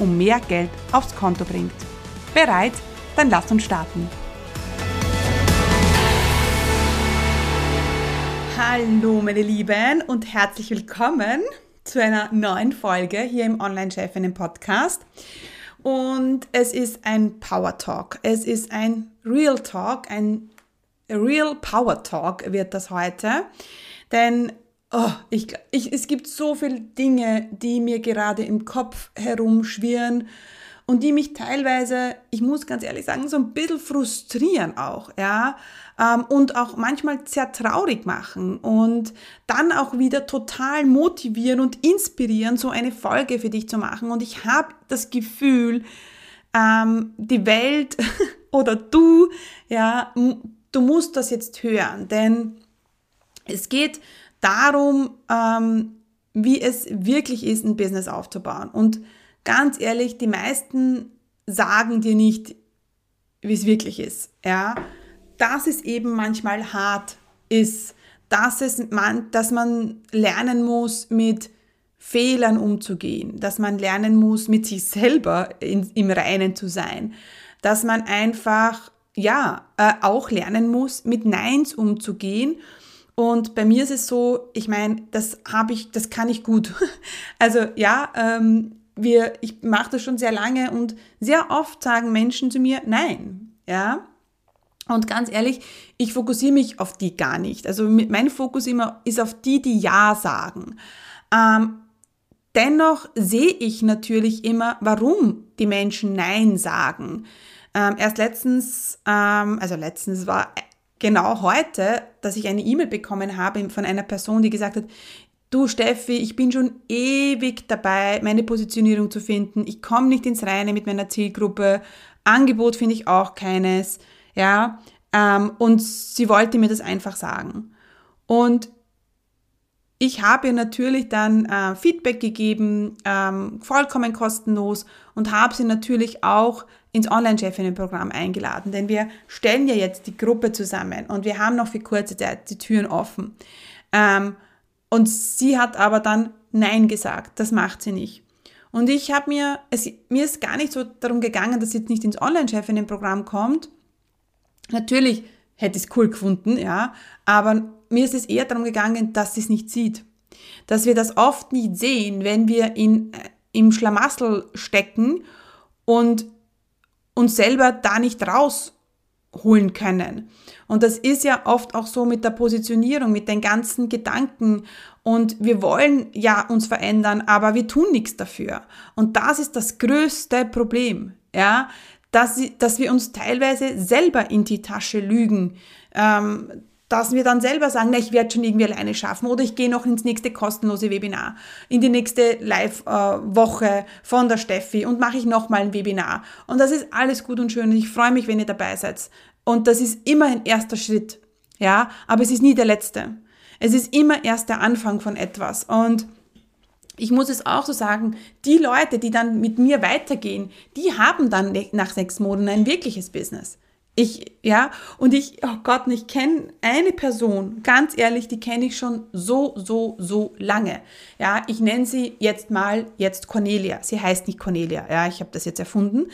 und mehr Geld aufs Konto bringt. Bereit? Dann lass uns starten. Hallo meine Lieben und herzlich willkommen zu einer neuen Folge hier im Online-Chefinnen Podcast. Und es ist ein Power Talk. Es ist ein Real Talk, ein Real Power Talk wird das heute. Denn oh, ich, ich, es gibt so viele Dinge, die mir gerade im Kopf herumschwirren und die mich teilweise, ich muss ganz ehrlich sagen, so ein bisschen frustrieren auch, ja, ähm, und auch manchmal sehr traurig machen und dann auch wieder total motivieren und inspirieren, so eine Folge für dich zu machen. Und ich habe das Gefühl, ähm, die Welt oder du, ja, du musst das jetzt hören, denn es geht darum, ähm, wie es wirklich ist, ein Business aufzubauen. Und ganz ehrlich, die meisten sagen dir nicht, wie es wirklich ist. Ja, dass es eben manchmal hart ist, dass, es man, dass man lernen muss, mit Fehlern umzugehen, dass man lernen muss, mit sich selber in, im Reinen zu sein, dass man einfach, ja, äh, auch lernen muss, mit Neins umzugehen und bei mir ist es so, ich meine, das habe ich, das kann ich gut. Also ja, ähm, wir, ich mache das schon sehr lange und sehr oft sagen Menschen zu mir Nein, ja. Und ganz ehrlich, ich fokussiere mich auf die gar nicht. Also mein Fokus immer ist auf die, die Ja sagen. Ähm, dennoch sehe ich natürlich immer, warum die Menschen Nein sagen. Ähm, erst letztens, ähm, also letztens war genau heute, dass ich eine E-Mail bekommen habe von einer Person, die gesagt hat, du Steffi, ich bin schon ewig dabei, meine Positionierung zu finden. Ich komme nicht ins Reine mit meiner Zielgruppe. Angebot finde ich auch keines. Ja, ähm, und sie wollte mir das einfach sagen. Und ich habe ihr natürlich dann äh, Feedback gegeben, ähm, vollkommen kostenlos und habe sie natürlich auch ins Online-Chefinnen-Programm eingeladen, denn wir stellen ja jetzt die Gruppe zusammen und wir haben noch für kurze Zeit die Türen offen. Ähm, und sie hat aber dann Nein gesagt, das macht sie nicht. Und ich habe mir, es, mir ist gar nicht so darum gegangen, dass sie jetzt nicht ins Online-Chefinnen-Programm kommt. Natürlich hätte ich es cool gefunden, ja, aber mir ist es eher darum gegangen, dass sie es nicht sieht. Dass wir das oft nicht sehen, wenn wir in, äh, im Schlamassel stecken und uns selber da nicht rausholen können. Und das ist ja oft auch so mit der Positionierung, mit den ganzen Gedanken. Und wir wollen ja uns verändern, aber wir tun nichts dafür. Und das ist das größte Problem, ja, dass, dass wir uns teilweise selber in die Tasche lügen. Ähm, dass wir dann selber sagen, na, ich werde schon irgendwie alleine schaffen oder ich gehe noch ins nächste kostenlose Webinar, in die nächste Live-Woche von der Steffi und mache ich nochmal ein Webinar. Und das ist alles gut und schön und ich freue mich, wenn ihr dabei seid. Und das ist immer ein erster Schritt, ja, aber es ist nie der letzte. Es ist immer erst der Anfang von etwas und ich muss es auch so sagen, die Leute, die dann mit mir weitergehen, die haben dann nach sechs Monaten ein wirkliches Business. Ich, ja, und ich, oh Gott, ich kenne eine Person, ganz ehrlich, die kenne ich schon so, so, so lange. Ja, ich nenne sie jetzt mal jetzt Cornelia. Sie heißt nicht Cornelia, ja, ich habe das jetzt erfunden.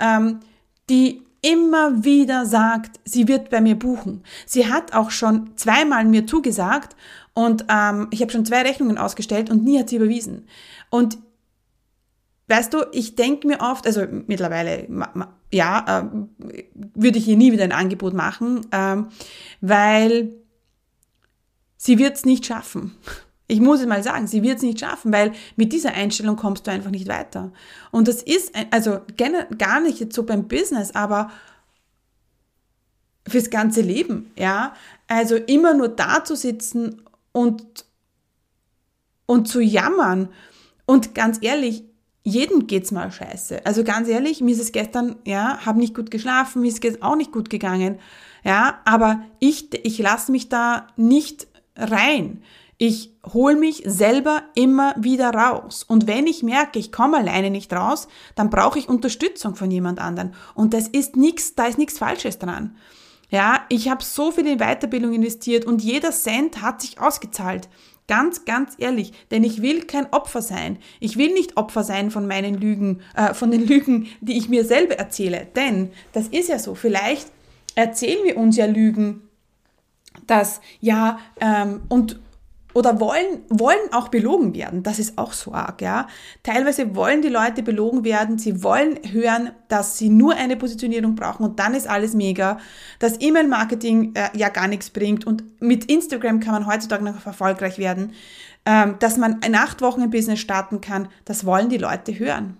Ähm, die immer wieder sagt, sie wird bei mir buchen. Sie hat auch schon zweimal mir zugesagt und ähm, ich habe schon zwei Rechnungen ausgestellt und nie hat sie überwiesen. Und weißt du, ich denke mir oft, also mittlerweile ja, äh, würde ich ihr nie wieder ein Angebot machen, ähm, weil sie wird es nicht schaffen. Ich muss es mal sagen, sie wird es nicht schaffen, weil mit dieser Einstellung kommst du einfach nicht weiter. Und das ist, also gar nicht jetzt so beim Business, aber fürs ganze Leben, ja. Also immer nur da zu sitzen und, und zu jammern. Und ganz ehrlich, jedem geht's mal scheiße. Also ganz ehrlich, mir ist es gestern, ja, habe nicht gut geschlafen, mir ist es auch nicht gut gegangen. Ja, aber ich, ich lasse mich da nicht rein. Ich hole mich selber immer wieder raus. Und wenn ich merke, ich komme alleine nicht raus, dann brauche ich Unterstützung von jemand anderen. Und das ist nichts, da ist nichts Falsches dran. Ja, ich habe so viel in Weiterbildung investiert und jeder Cent hat sich ausgezahlt. Ganz, ganz ehrlich, denn ich will kein Opfer sein. Ich will nicht Opfer sein von meinen Lügen, äh, von den Lügen, die ich mir selber erzähle. Denn das ist ja so. Vielleicht erzählen wir uns ja Lügen, dass ja ähm, und oder wollen, wollen auch belogen werden. Das ist auch so arg, ja. Teilweise wollen die Leute belogen werden. Sie wollen hören, dass sie nur eine Positionierung brauchen und dann ist alles mega. Dass E-Mail-Marketing äh, ja gar nichts bringt und mit Instagram kann man heutzutage noch erfolgreich werden. Ähm, dass man in acht Wochen ein Business starten kann, das wollen die Leute hören.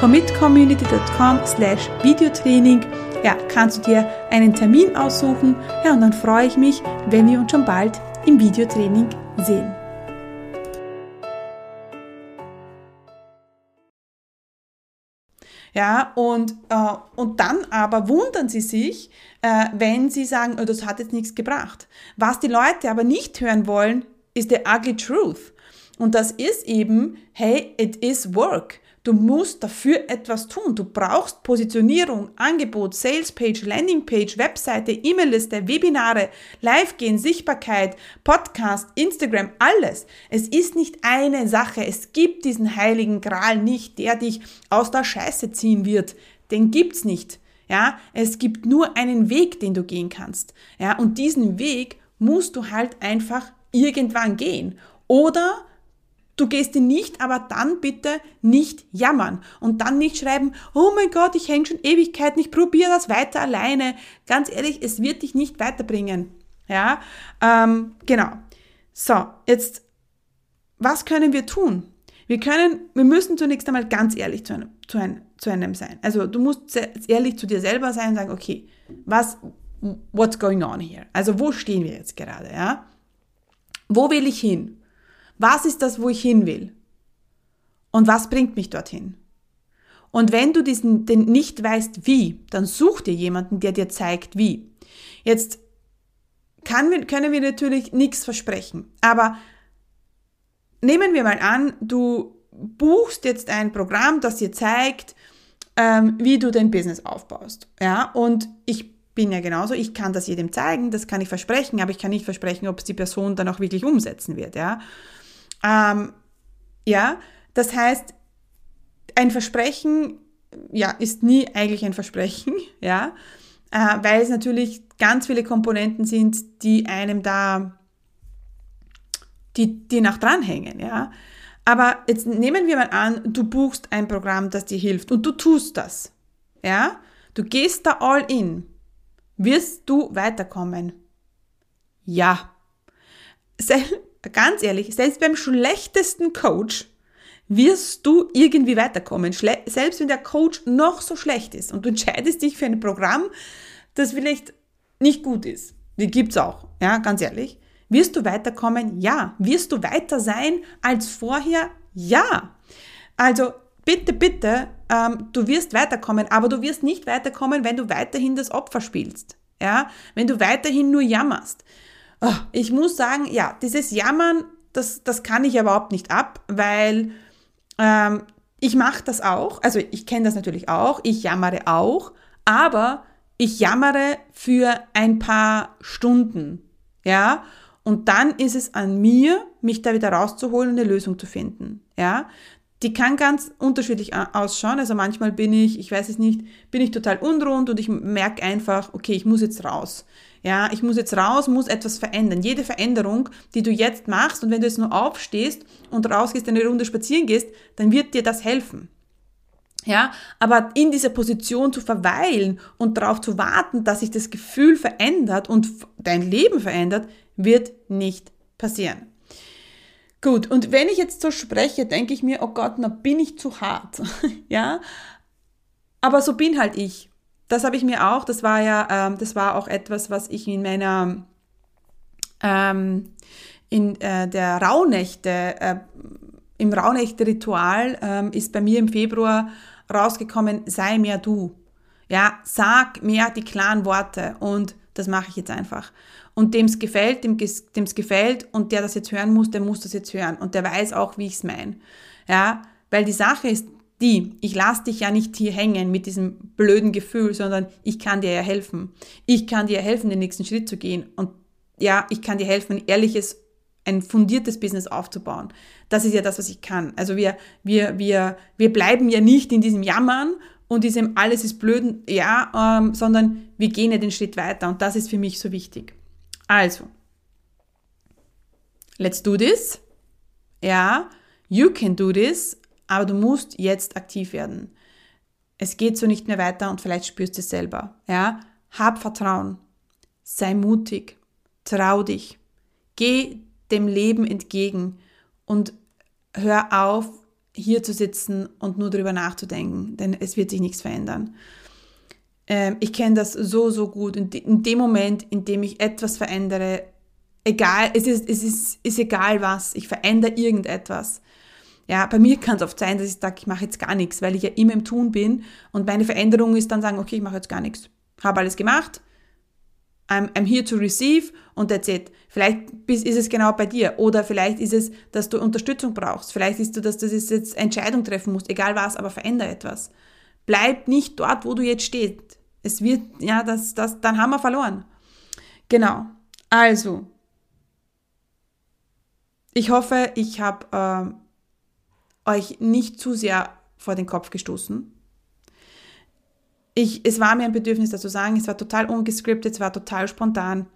commitcommunity.com slash Videotraining. Ja, kannst du dir einen Termin aussuchen. Ja, und dann freue ich mich, wenn wir uns schon bald im Videotraining sehen. Ja, und, äh, und dann aber wundern sie sich, äh, wenn sie sagen, oh, das hat jetzt nichts gebracht. Was die Leute aber nicht hören wollen, ist the ugly truth. Und das ist eben, hey, it is work. Du musst dafür etwas tun. Du brauchst Positionierung, Angebot, Salespage, Landingpage, Webseite, E-Mail-Liste, Webinare, Live-Gehen, Sichtbarkeit, Podcast, Instagram, alles. Es ist nicht eine Sache. Es gibt diesen heiligen Gral nicht, der dich aus der Scheiße ziehen wird. Den gibt's nicht. Ja, es gibt nur einen Weg, den du gehen kannst. Ja, und diesen Weg musst du halt einfach irgendwann gehen. Oder Du gehst ihn nicht, aber dann bitte nicht jammern und dann nicht schreiben, oh mein Gott, ich hänge schon Ewigkeiten, ich probiere das weiter alleine. Ganz ehrlich, es wird dich nicht weiterbringen. Ja, ähm, genau. So, jetzt, was können wir tun? Wir können, wir müssen zunächst einmal ganz ehrlich zu einem, zu einem, zu einem sein. Also du musst ehrlich zu dir selber sein und sagen, okay, was, what's going on here? Also wo stehen wir jetzt gerade, ja? Wo will ich hin? Was ist das, wo ich hin will? Und was bringt mich dorthin? Und wenn du diesen, den nicht weißt, wie, dann such dir jemanden, der dir zeigt, wie. Jetzt kann, können wir natürlich nichts versprechen, aber nehmen wir mal an, du buchst jetzt ein Programm, das dir zeigt, ähm, wie du dein Business aufbaust. Ja, und ich bin ja genauso, ich kann das jedem zeigen, das kann ich versprechen, aber ich kann nicht versprechen, ob es die Person dann auch wirklich umsetzen wird. Ja, ähm, ja, das heißt, ein Versprechen, ja, ist nie eigentlich ein Versprechen, ja, äh, weil es natürlich ganz viele Komponenten sind, die einem da, die, die nach dranhängen, ja. Aber jetzt nehmen wir mal an, du buchst ein Programm, das dir hilft und du tust das, ja. Du gehst da all in. Wirst du weiterkommen? Ja. Ganz ehrlich, selbst beim schlechtesten Coach wirst du irgendwie weiterkommen. Schle selbst wenn der Coach noch so schlecht ist und du entscheidest dich für ein Programm, das vielleicht nicht gut ist. Die gibt's auch, ja, ganz ehrlich. Wirst du weiterkommen? Ja. Wirst du weiter sein als vorher? Ja. Also bitte, bitte, ähm, du wirst weiterkommen, aber du wirst nicht weiterkommen, wenn du weiterhin das Opfer spielst. Ja, wenn du weiterhin nur jammerst. Oh, ich muss sagen, ja, dieses Jammern, das, das kann ich überhaupt nicht ab, weil ähm, ich mache das auch, also ich kenne das natürlich auch, ich jammere auch, aber ich jammere für ein paar Stunden, ja, und dann ist es an mir, mich da wieder rauszuholen und eine Lösung zu finden, ja. Die kann ganz unterschiedlich ausschauen. Also manchmal bin ich, ich weiß es nicht, bin ich total unrund und ich merke einfach, okay, ich muss jetzt raus. Ja, ich muss jetzt raus, muss etwas verändern. Jede Veränderung, die du jetzt machst und wenn du jetzt nur aufstehst und rausgehst, eine Runde spazieren gehst, dann wird dir das helfen. Ja, aber in dieser Position zu verweilen und darauf zu warten, dass sich das Gefühl verändert und dein Leben verändert, wird nicht passieren. Gut, und wenn ich jetzt so spreche, denke ich mir, oh Gott, na bin ich zu hart. ja, aber so bin halt ich. Das habe ich mir auch, das war ja, ähm, das war auch etwas, was ich in meiner, ähm, in äh, der Rauhnächte, äh, im Rauhnächte-Ritual ähm, ist bei mir im Februar rausgekommen, sei mehr du. Ja, sag mehr die klaren Worte und das mache ich jetzt einfach. Und dem es gefällt, dem es gefällt und der das jetzt hören muss, der muss das jetzt hören und der weiß auch, wie ich es meine. Ja, weil die Sache ist die, ich lasse dich ja nicht hier hängen mit diesem blöden Gefühl, sondern ich kann dir ja helfen. Ich kann dir helfen, den nächsten Schritt zu gehen und ja, ich kann dir helfen, ein ehrliches ein fundiertes Business aufzubauen. Das ist ja das, was ich kann. Also wir, wir, wir, wir bleiben ja nicht in diesem Jammern und diesem alles ist blöd, ja, ähm, sondern wir gehen ja den Schritt weiter und das ist für mich so wichtig. Also, let's do this. Ja, you can do this, aber du musst jetzt aktiv werden. Es geht so nicht mehr weiter und vielleicht spürst du es selber. Ja, hab Vertrauen. Sei mutig. Trau dich. Geh dem Leben entgegen und hör auf, hier zu sitzen und nur darüber nachzudenken, denn es wird sich nichts verändern. Ähm, ich kenne das so, so gut. In, in, dem Moment, in dem ich etwas verändere, egal, es ist, es ist, ist egal was, ich verändere irgendetwas. Ja, bei mir kann es oft sein, dass ich sage, ich mache jetzt gar nichts, weil ich ja immer im Tun bin und meine Veränderung ist dann sagen, okay, ich mache jetzt gar nichts. Habe alles gemacht, I'm, I'm here to receive und that's it. Vielleicht ist es genau bei dir oder vielleicht ist es, dass du Unterstützung brauchst. Vielleicht ist es, dass du jetzt Entscheidung treffen musst, egal was, aber veränder etwas. Bleib nicht dort, wo du jetzt stehst. Es wird, ja, das, das, dann haben wir verloren. Genau. Also, ich hoffe, ich habe äh, euch nicht zu sehr vor den Kopf gestoßen ich, es war mir ein Bedürfnis, das zu sagen. Es war total ungescriptet, es war total spontan,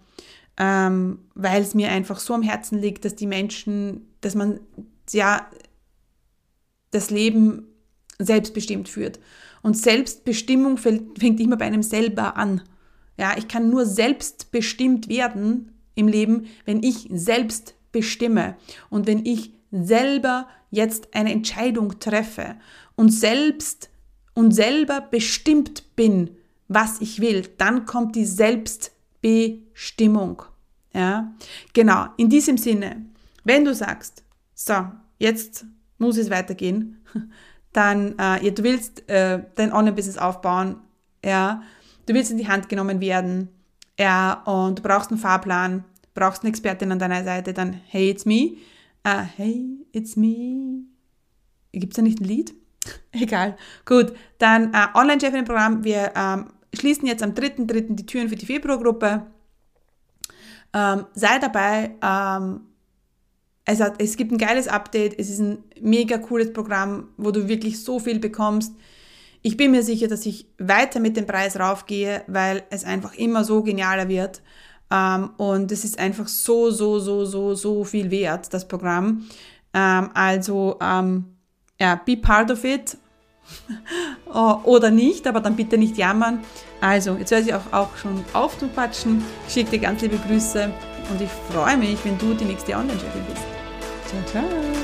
ähm, weil es mir einfach so am Herzen liegt, dass die Menschen, dass man ja das Leben selbstbestimmt führt. Und Selbstbestimmung fängt immer bei einem selber an. Ja, ich kann nur selbstbestimmt werden im Leben, wenn ich selbst bestimme und wenn ich selber jetzt eine Entscheidung treffe und selbst und selber bestimmt bin, was ich will, dann kommt die Selbstbestimmung. Ja, genau. In diesem Sinne, wenn du sagst, so, jetzt muss es weitergehen, dann, äh, ja, du willst äh, dein Online-Business aufbauen, ja, du willst in die Hand genommen werden, ja, und du brauchst einen Fahrplan, brauchst eine Expertin an deiner Seite, dann hey, it's me. Uh, hey, it's me. Gibt es da nicht ein Lied? Egal. Gut, dann äh, Online-Chefin-Programm. Wir ähm, schließen jetzt am 3.3. die Türen für die Februargruppe. Ähm, sei dabei. Ähm, es, hat, es gibt ein geiles Update. Es ist ein mega cooles Programm, wo du wirklich so viel bekommst. Ich bin mir sicher, dass ich weiter mit dem Preis raufgehe, weil es einfach immer so genialer wird. Ähm, und es ist einfach so, so, so, so, so viel wert, das Programm. Ähm, also, ähm, ja, be part of it oder nicht, aber dann bitte nicht jammern. Also, jetzt höre ich auch, auch schon auf zu quatschen. Ich schicke dir ganz liebe Grüße und ich freue mich, wenn du die nächste Online-Chefin bist. Ciao, ciao.